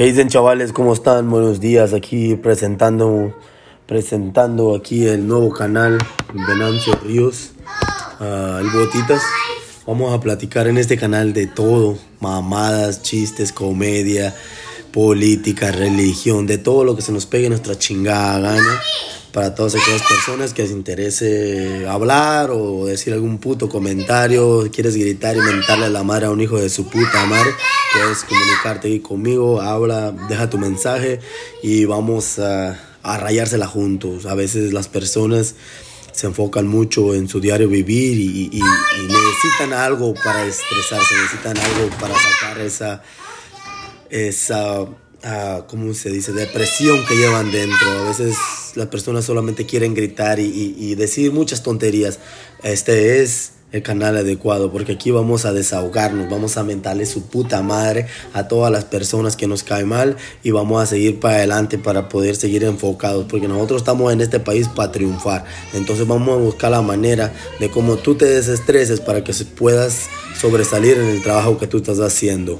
¿Qué dicen chavales? ¿Cómo están? Buenos días. Aquí presentando, presentando aquí el nuevo canal Venancio Ríos, uh, el Botitas. Vamos a platicar en este canal de todo, mamadas, chistes, comedia, política, religión, de todo lo que se nos pegue nuestra chingada gana para todas aquellas personas que les interese hablar o decir algún puto comentario, quieres gritar y mentarle a la madre a un hijo de su puta madre, puedes comunicarte ahí conmigo, habla, deja tu mensaje y vamos a, a rayársela juntos. A veces las personas se enfocan mucho en su diario vivir y necesitan algo para estresarse, necesitan algo para sacar esa... esa uh, ¿cómo se dice?, depresión que llevan dentro. A veces las personas solamente quieren gritar y, decir muchas tonterías. Este es el canal adecuado porque aquí vamos a desahogarnos, vamos a mentarle su puta madre a todas las personas que nos caen mal y vamos a seguir para adelante para poder seguir enfocados porque nosotros estamos en este país para triunfar. Entonces vamos a buscar la manera de cómo tú te desestreses para que puedas sobresalir en el trabajo que tú estás haciendo.